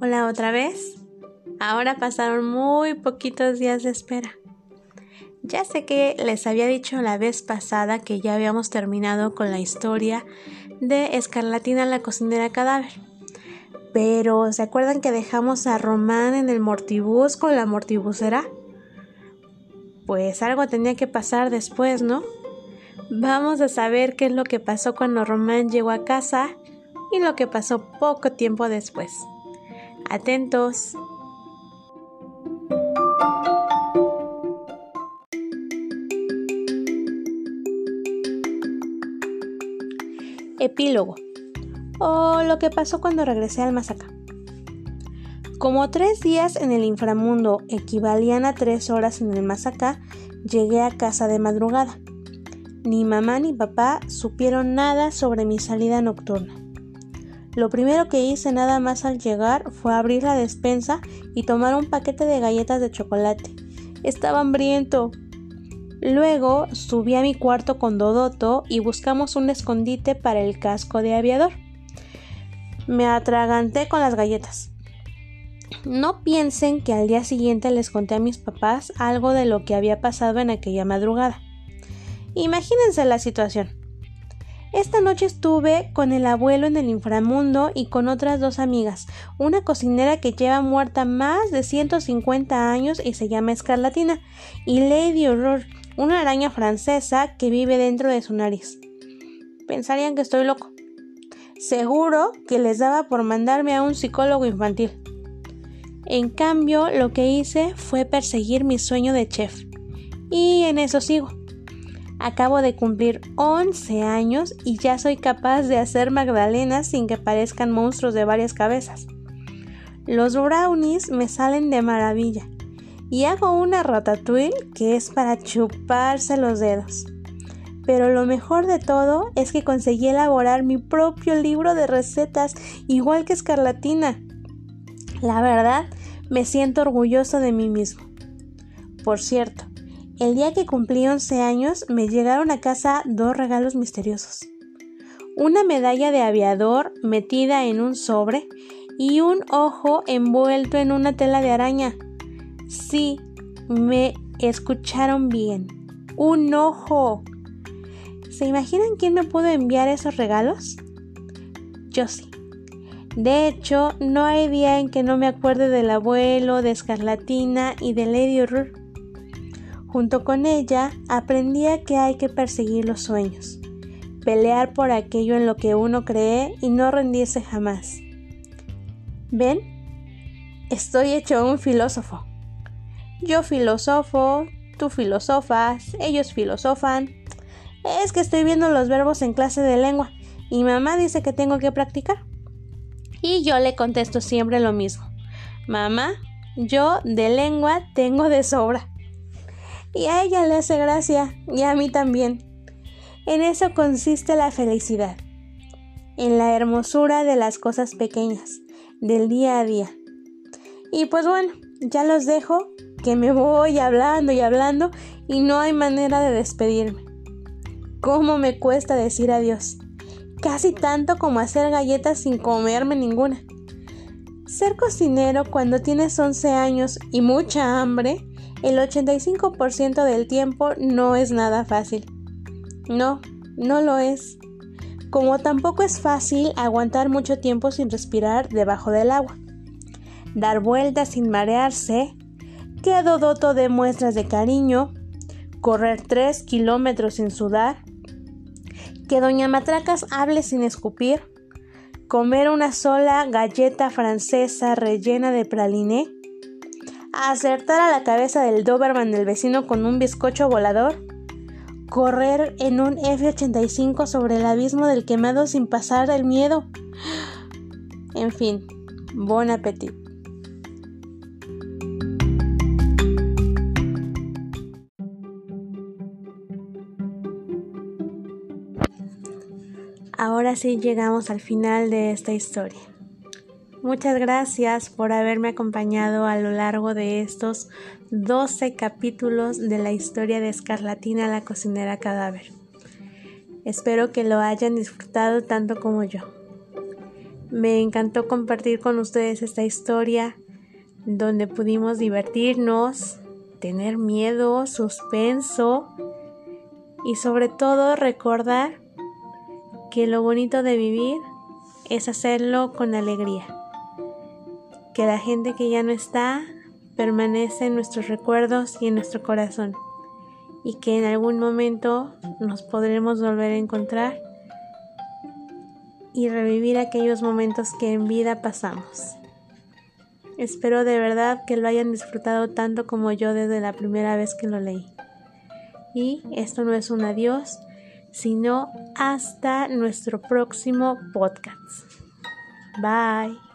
Hola otra vez. Ahora pasaron muy poquitos días de espera. Ya sé que les había dicho la vez pasada que ya habíamos terminado con la historia de Escarlatina la cocinera cadáver. Pero ¿se acuerdan que dejamos a Román en el mortibus con la mortibusera? Pues algo tenía que pasar después, ¿no? Vamos a saber qué es lo que pasó cuando Román llegó a casa y lo que pasó poco tiempo después. Atentos. Epílogo. O lo que pasó cuando regresé al Masaca. Como tres días en el inframundo equivalían a tres horas en el Masaca, llegué a casa de madrugada. Ni mamá ni papá supieron nada sobre mi salida nocturna. Lo primero que hice nada más al llegar fue abrir la despensa y tomar un paquete de galletas de chocolate. Estaba hambriento. Luego subí a mi cuarto con Dodoto y buscamos un escondite para el casco de aviador. Me atraganté con las galletas. No piensen que al día siguiente les conté a mis papás algo de lo que había pasado en aquella madrugada. Imagínense la situación. Esta noche estuve con el abuelo en el inframundo y con otras dos amigas, una cocinera que lleva muerta más de 150 años y se llama Escarlatina, y Lady Horror, una araña francesa que vive dentro de su nariz. Pensarían que estoy loco. Seguro que les daba por mandarme a un psicólogo infantil. En cambio, lo que hice fue perseguir mi sueño de chef. Y en eso sigo. Acabo de cumplir 11 años y ya soy capaz de hacer magdalenas sin que parezcan monstruos de varias cabezas. Los brownies me salen de maravilla y hago una ratatouille que es para chuparse los dedos. Pero lo mejor de todo es que conseguí elaborar mi propio libro de recetas igual que Escarlatina. La verdad, me siento orgulloso de mí mismo. Por cierto, el día que cumplí 11 años me llegaron a casa dos regalos misteriosos. Una medalla de aviador metida en un sobre y un ojo envuelto en una tela de araña. Sí, me escucharon bien. Un ojo. ¿Se imaginan quién me pudo enviar esos regalos? Yo sí. De hecho, no hay día en que no me acuerde del abuelo, de Escarlatina y de Lady Horror. Junto con ella aprendía que hay que perseguir los sueños, pelear por aquello en lo que uno cree y no rendirse jamás. ¿Ven? Estoy hecho un filósofo. Yo filosofo, tú filosofas, ellos filosofan. Es que estoy viendo los verbos en clase de lengua y mamá dice que tengo que practicar. Y yo le contesto siempre lo mismo. Mamá, yo de lengua tengo de sobra y a ella le hace gracia y a mí también. En eso consiste la felicidad, en la hermosura de las cosas pequeñas, del día a día. Y pues bueno, ya los dejo, que me voy hablando y hablando y no hay manera de despedirme. ¿Cómo me cuesta decir adiós? Casi tanto como hacer galletas sin comerme ninguna. Ser cocinero cuando tienes 11 años y mucha hambre el 85% del tiempo no es nada fácil. No, no lo es. Como tampoco es fácil aguantar mucho tiempo sin respirar debajo del agua. Dar vueltas sin marearse. Que Dodoto de muestras de cariño. Correr 3 kilómetros sin sudar. Que Doña Matracas hable sin escupir. Comer una sola galleta francesa rellena de praliné acertar a la cabeza del Doberman del vecino con un bizcocho volador, correr en un F-85 sobre el abismo del quemado sin pasar el miedo. En fin, bon appetit. Ahora sí llegamos al final de esta historia. Muchas gracias por haberme acompañado a lo largo de estos 12 capítulos de la historia de Escarlatina la cocinera cadáver. Espero que lo hayan disfrutado tanto como yo. Me encantó compartir con ustedes esta historia donde pudimos divertirnos, tener miedo, suspenso y sobre todo recordar que lo bonito de vivir es hacerlo con alegría. Que la gente que ya no está permanece en nuestros recuerdos y en nuestro corazón y que en algún momento nos podremos volver a encontrar y revivir aquellos momentos que en vida pasamos. Espero de verdad que lo hayan disfrutado tanto como yo desde la primera vez que lo leí. Y esto no es un adiós, sino hasta nuestro próximo podcast. Bye.